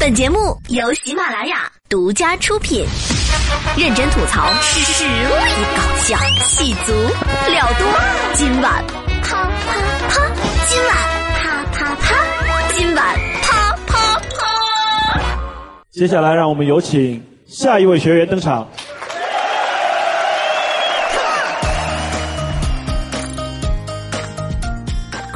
本节目由喜马拉雅独家出品，认真吐槽，实力搞笑，气足料多。今晚啪啪啪，今晚啪啪啪，今晚啪啪啪。接下来，让我们有请下一位学员登场。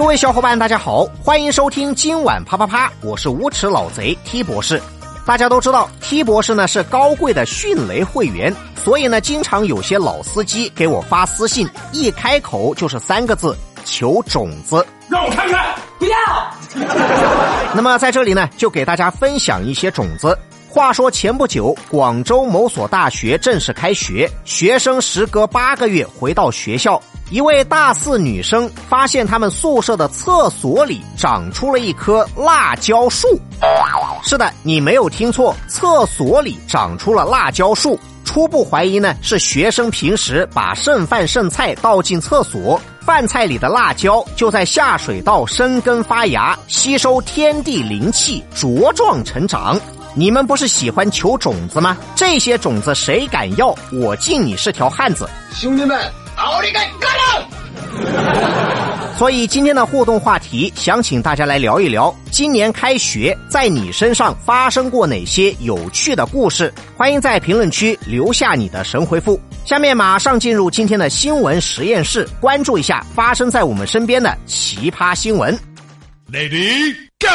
各位小伙伴，大家好，欢迎收听今晚啪啪啪，我是无耻老贼 T 博士。大家都知道，T 博士呢是高贵的迅雷会员，所以呢，经常有些老司机给我发私信，一开口就是三个字：求种子。让我看看，不要。那么在这里呢，就给大家分享一些种子。话说前不久，广州某所大学正式开学，学生时隔八个月回到学校。一位大四女生发现他们宿舍的厕所里长出了一棵辣椒树。是的，你没有听错，厕所里长出了辣椒树。初步怀疑呢是学生平时把剩饭剩菜倒进厕所，饭菜里的辣椒就在下水道生根发芽，吸收天地灵气，茁壮成长。你们不是喜欢求种子吗？这些种子谁敢要？我敬你是条汉子，兄弟们。奥利给，干了！所以今天的互动话题，想请大家来聊一聊，今年开学在你身上发生过哪些有趣的故事？欢迎在评论区留下你的神回复。下面马上进入今天的新闻实验室，关注一下发生在我们身边的奇葩新闻。Lady Go！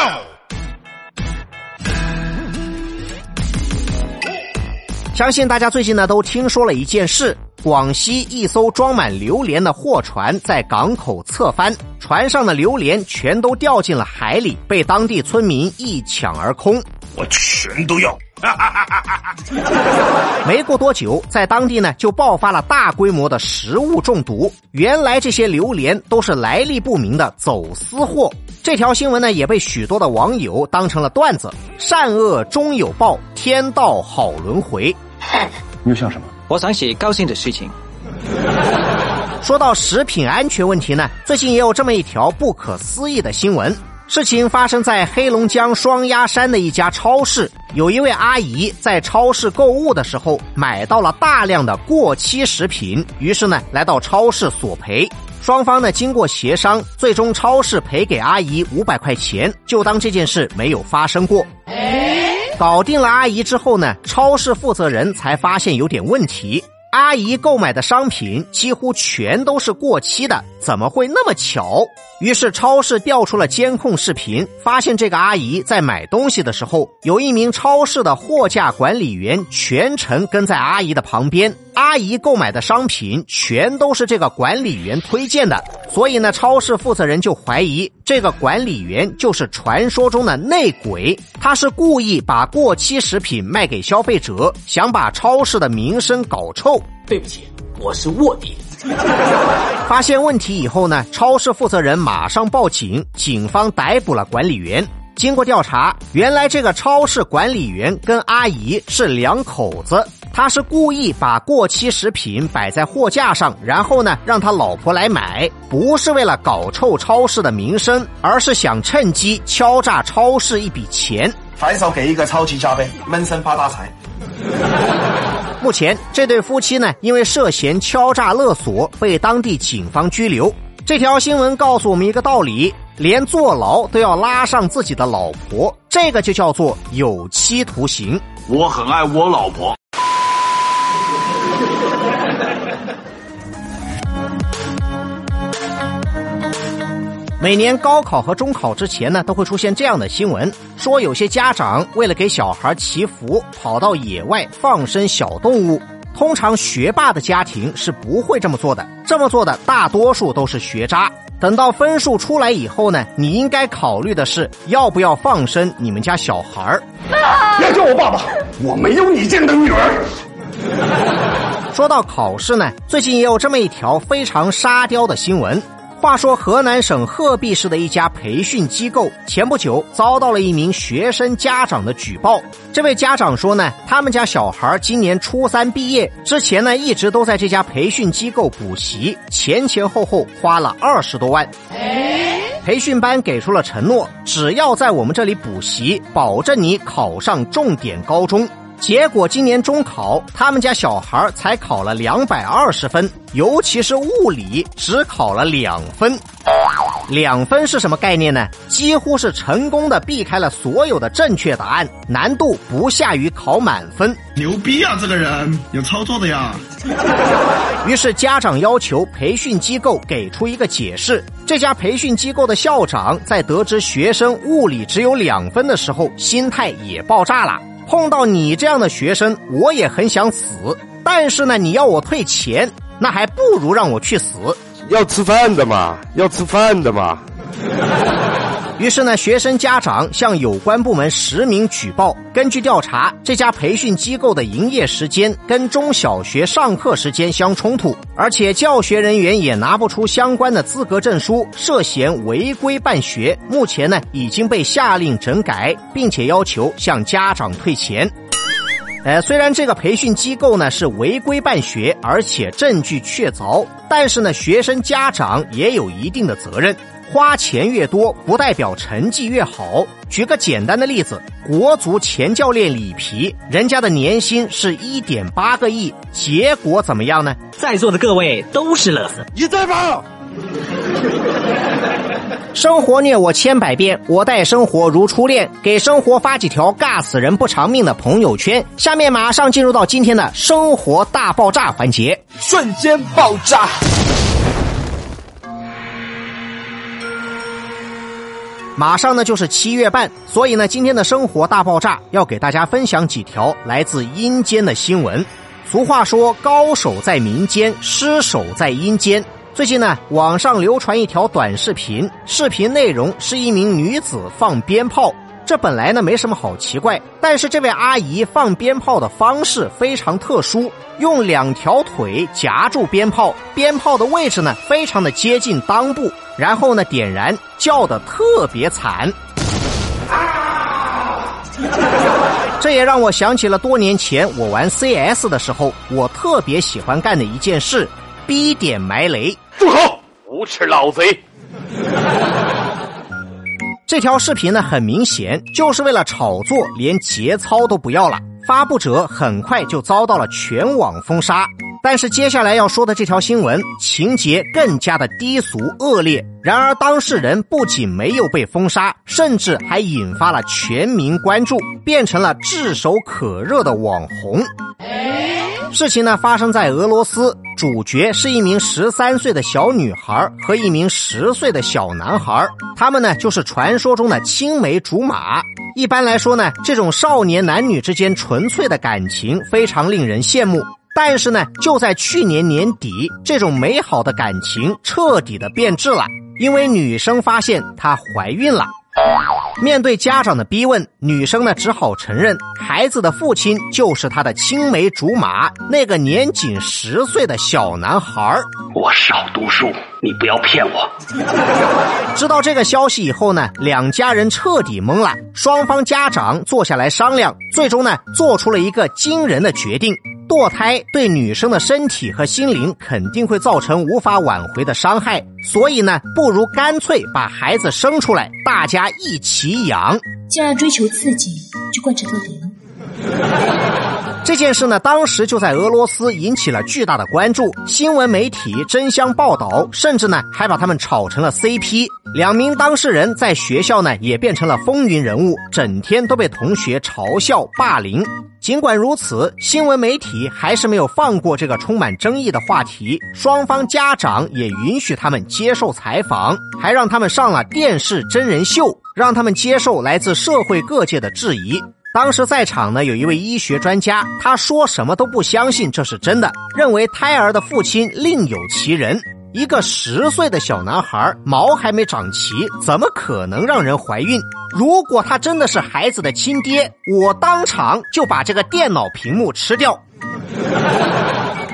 相信大家最近呢都听说了一件事。广西一艘装满榴莲的货船在港口侧翻，船上的榴莲全都掉进了海里，被当地村民一抢而空。我全都要！没过多久，在当地呢就爆发了大规模的食物中毒。原来这些榴莲都是来历不明的走私货。这条新闻呢也被许多的网友当成了段子：善恶终有报，天道好轮回。你又笑什么？我想写高兴的事情。说到食品安全问题呢，最近也有这么一条不可思议的新闻。事情发生在黑龙江双鸭山的一家超市，有一位阿姨在超市购物的时候买到了大量的过期食品，于是呢来到超市索赔。双方呢经过协商，最终超市赔给阿姨五百块钱，就当这件事没有发生过。搞定了阿姨之后呢，超市负责人才发现有点问题。阿姨购买的商品几乎全都是过期的，怎么会那么巧？于是超市调出了监控视频，发现这个阿姨在买东西的时候，有一名超市的货架管理员全程跟在阿姨的旁边。阿姨购买的商品全都是这个管理员推荐的，所以呢，超市负责人就怀疑这个管理员就是传说中的内鬼，他是故意把过期食品卖给消费者，想把超市的名声搞臭。对不起，我是卧底。发现问题以后呢，超市负责人马上报警，警方逮捕了管理员。经过调查，原来这个超市管理员跟阿姨是两口子。他是故意把过期食品摆在货架上，然后呢让他老婆来买，不是为了搞臭超市的名声，而是想趁机敲诈超市一笔钱。反手给一个超级加倍，闷声发大财。目前这对夫妻呢，因为涉嫌敲诈勒索，被当地警方拘留。这条新闻告诉我们一个道理：连坐牢都要拉上自己的老婆，这个就叫做有期徒刑。我很爱我老婆。每年高考和中考之前呢，都会出现这样的新闻，说有些家长为了给小孩祈福，跑到野外放生小动物。通常学霸的家庭是不会这么做的，这么做的大多数都是学渣。等到分数出来以后呢，你应该考虑的是要不要放生你们家小孩儿。别叫我爸爸，我没有你这样的女儿。说到考试呢，最近也有这么一条非常沙雕的新闻。话说，河南省鹤壁市的一家培训机构前不久遭到了一名学生家长的举报。这位家长说呢，他们家小孩今年初三毕业之前呢，一直都在这家培训机构补习，前前后后花了二十多万。培训班给出了承诺，只要在我们这里补习，保证你考上重点高中。结果今年中考，他们家小孩才考了两百二十分，尤其是物理只考了两分。两分是什么概念呢？几乎是成功的避开了所有的正确答案，难度不下于考满分。牛逼啊！这个人有操作的呀。于是家长要求培训机构给出一个解释。这家培训机构的校长在得知学生物理只有两分的时候，心态也爆炸了。碰到你这样的学生，我也很想死。但是呢，你要我退钱，那还不如让我去死。要吃饭的嘛，要吃饭的嘛。于是呢，学生家长向有关部门实名举报。根据调查，这家培训机构的营业时间跟中小学上课时间相冲突，而且教学人员也拿不出相关的资格证书，涉嫌违规办学。目前呢，已经被下令整改，并且要求向家长退钱。呃，虽然这个培训机构呢是违规办学，而且证据确凿，但是呢，学生家长也有一定的责任。花钱越多，不代表成绩越好。举个简单的例子，国足前教练里皮，人家的年薪是一点八个亿，结果怎么样呢？在座的各位都是乐色。你在吗？生活虐我千百遍，我待生活如初恋。给生活发几条尬死人不偿命的朋友圈。下面马上进入到今天的生活大爆炸环节，瞬间爆炸。马上呢就是七月半，所以呢今天的生活大爆炸要给大家分享几条来自阴间的新闻。俗话说，高手在民间，失手在阴间。最近呢，网上流传一条短视频，视频内容是一名女子放鞭炮。这本来呢没什么好奇怪，但是这位阿姨放鞭炮的方式非常特殊，用两条腿夹住鞭炮，鞭炮的位置呢非常的接近裆部，然后呢点燃，叫的特别惨。这也让我想起了多年前我玩 CS 的时候，我特别喜欢干的一件事：逼点埋雷。住口！无耻老贼！这条视频呢，很明显就是为了炒作，连节操都不要了。发布者很快就遭到了全网封杀。但是接下来要说的这条新闻情节更加的低俗恶劣。然而当事人不仅没有被封杀，甚至还引发了全民关注，变成了炙手可热的网红。事情呢发生在俄罗斯，主角是一名十三岁的小女孩和一名十岁的小男孩，他们呢就是传说中的青梅竹马。一般来说呢，这种少年男女之间纯粹的感情非常令人羡慕。但是呢，就在去年年底，这种美好的感情彻底的变质了，因为女生发现她怀孕了。面对家长的逼问，女生呢只好承认，孩子的父亲就是她的青梅竹马，那个年仅十岁的小男孩我少读书，你不要骗我。知道这个消息以后呢，两家人彻底懵了。双方家长坐下来商量，最终呢做出了一个惊人的决定。堕胎对女生的身体和心灵肯定会造成无法挽回的伤害，所以呢，不如干脆把孩子生出来，大家一起养。既然追求刺激，就贯彻到底。这件事呢，当时就在俄罗斯引起了巨大的关注，新闻媒体争相报道，甚至呢还把他们炒成了 CP。两名当事人在学校呢也变成了风云人物，整天都被同学嘲笑霸凌。尽管如此，新闻媒体还是没有放过这个充满争议的话题。双方家长也允许他们接受采访，还让他们上了电视真人秀，让他们接受来自社会各界的质疑。当时在场呢有一位医学专家，他说什么都不相信这是真的，认为胎儿的父亲另有其人。一个十岁的小男孩，毛还没长齐，怎么可能让人怀孕？如果他真的是孩子的亲爹，我当场就把这个电脑屏幕吃掉。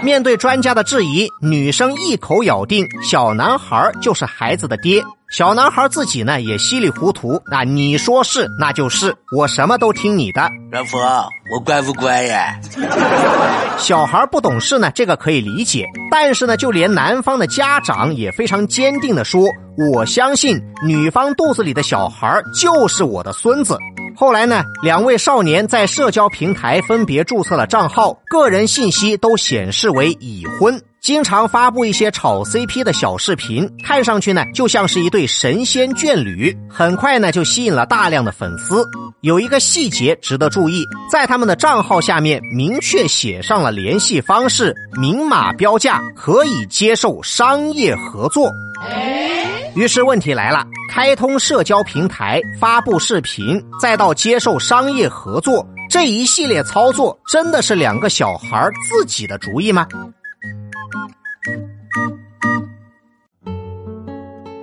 面对专家的质疑，女生一口咬定小男孩就是孩子的爹。小男孩自己呢也稀里糊涂，那你说是那就是，我什么都听你的。老婆，我乖不乖呀？小孩不懂事呢，这个可以理解。但是呢，就连男方的家长也非常坚定的说：“我相信女方肚子里的小孩就是我的孙子。”后来呢，两位少年在社交平台分别注册了账号，个人信息都显示为已婚。经常发布一些炒 CP 的小视频，看上去呢就像是一对神仙眷侣，很快呢就吸引了大量的粉丝。有一个细节值得注意，在他们的账号下面明确写上了联系方式，明码标价，可以接受商业合作。于是问题来了：开通社交平台、发布视频，再到接受商业合作，这一系列操作，真的是两个小孩自己的主意吗？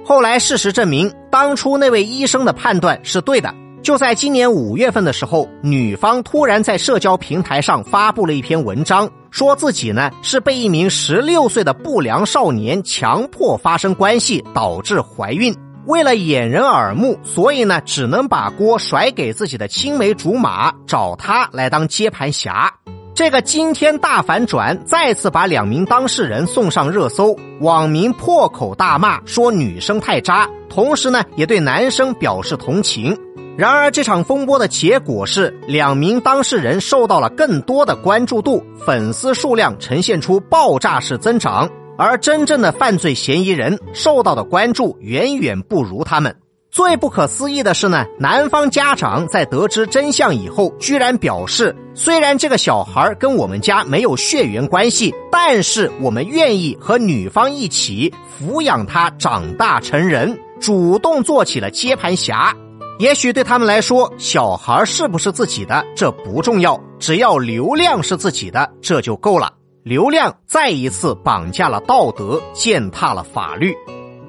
后来事实证明，当初那位医生的判断是对的。就在今年五月份的时候，女方突然在社交平台上发布了一篇文章，说自己呢是被一名十六岁的不良少年强迫发生关系导致怀孕，为了掩人耳目，所以呢只能把锅甩给自己的青梅竹马，找他来当接盘侠。这个惊天大反转，再次把两名当事人送上热搜，网民破口大骂，说女生太渣，同时呢，也对男生表示同情。然而，这场风波的结果是，两名当事人受到了更多的关注度，粉丝数量呈现出爆炸式增长，而真正的犯罪嫌疑人受到的关注远远不如他们。最不可思议的是呢，男方家长在得知真相以后，居然表示，虽然这个小孩跟我们家没有血缘关系，但是我们愿意和女方一起抚养他长大成人，主动做起了接盘侠。也许对他们来说，小孩是不是自己的这不重要，只要流量是自己的，这就够了。流量再一次绑架了道德，践踏了法律。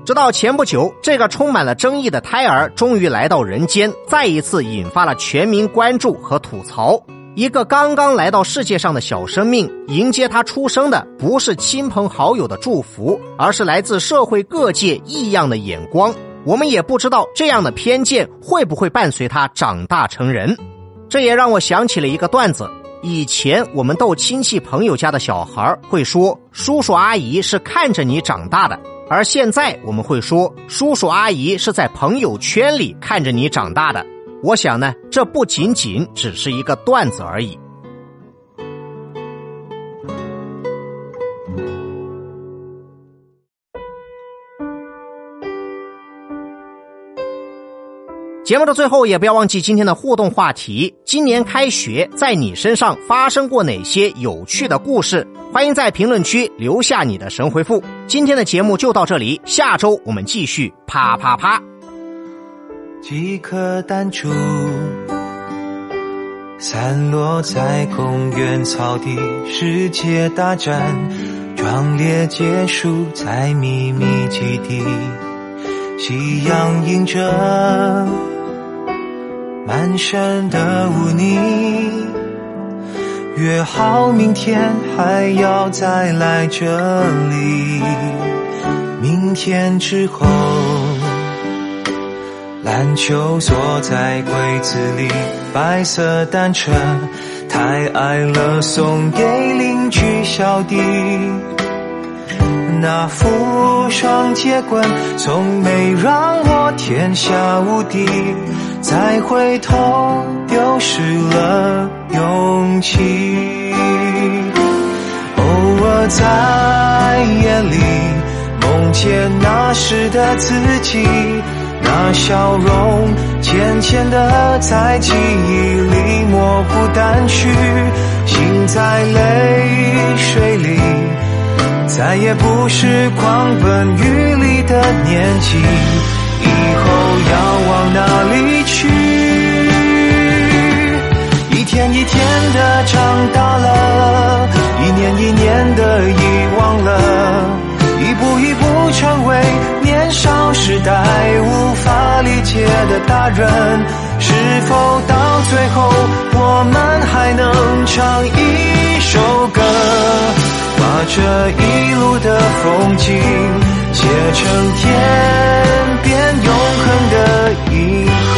直到前不久，这个充满了争议的胎儿终于来到人间，再一次引发了全民关注和吐槽。一个刚刚来到世界上的小生命，迎接他出生的不是亲朋好友的祝福，而是来自社会各界异样的眼光。我们也不知道这样的偏见会不会伴随他长大成人。这也让我想起了一个段子：以前我们逗亲戚朋友家的小孩会说，叔叔阿姨是看着你长大的。而现在我们会说，叔叔阿姨是在朋友圈里看着你长大的。我想呢，这不仅仅只是一个段子而已。节目的最后，也不要忘记今天的互动话题：今年开学，在你身上发生过哪些有趣的故事？欢迎在评论区留下你的神回复。今天的节目就到这里，下周我们继续啪啪啪。几颗弹珠散落在公园草地，世界大战壮烈结束在秘密基地，夕阳映着。满身的污泥，约好明天还要再来这里。明天之后，篮球锁在柜子里，白色单车太矮了，送给邻居小弟。那副双截棍从没让我天下无敌。再回头，丢失了勇气。偶尔在夜里，梦见那时的自己，那笑容渐渐的在记忆里模糊淡去，心在泪水里，再也不是狂奔雨里的年纪。以后要往哪里去？一天一天的长大了，一年一年的遗忘了，一步一步成为年少时代无法理解的大人。是否到最后，我们还能唱一首这一路的风景，写成天边永恒的银河。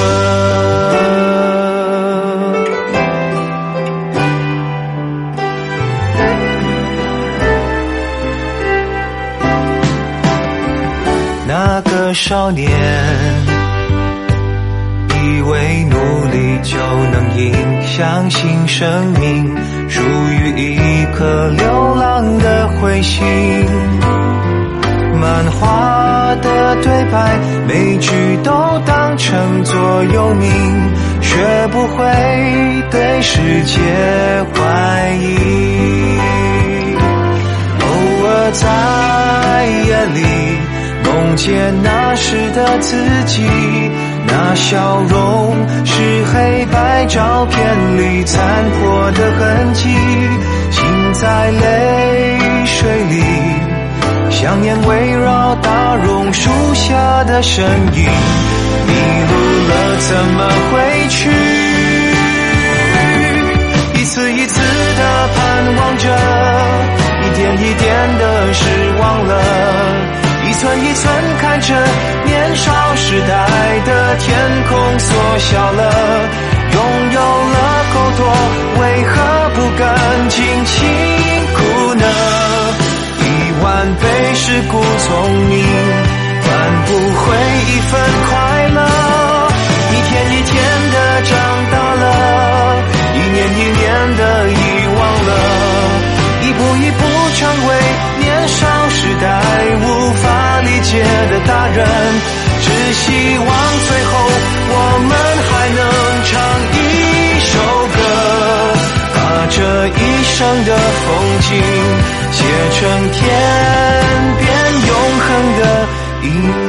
那个少年，为努力就能赢，相信生命属于一颗流浪的彗星。漫画的对白，每句都当成座右铭，学不会对世界怀疑。偶尔在夜里。梦见那时的自己，那笑容是黑白照片里残破的痕迹，心在泪水里，想念围绕大榕树下的身影，迷路了怎么回去？一次一次的盼望着，一点一点的失望了。一寸一寸看着年少时代的天空缩小了，拥有了够多，为何不敢尽情哭呢？一万倍是故聪明，换不回一份快乐。一天一天的长大了，一年一年的遗忘了，一步一步成为年少时代无法。界的大人，只希望最后我们还能唱一首歌，把这一生的风景写成天边永恒的银河。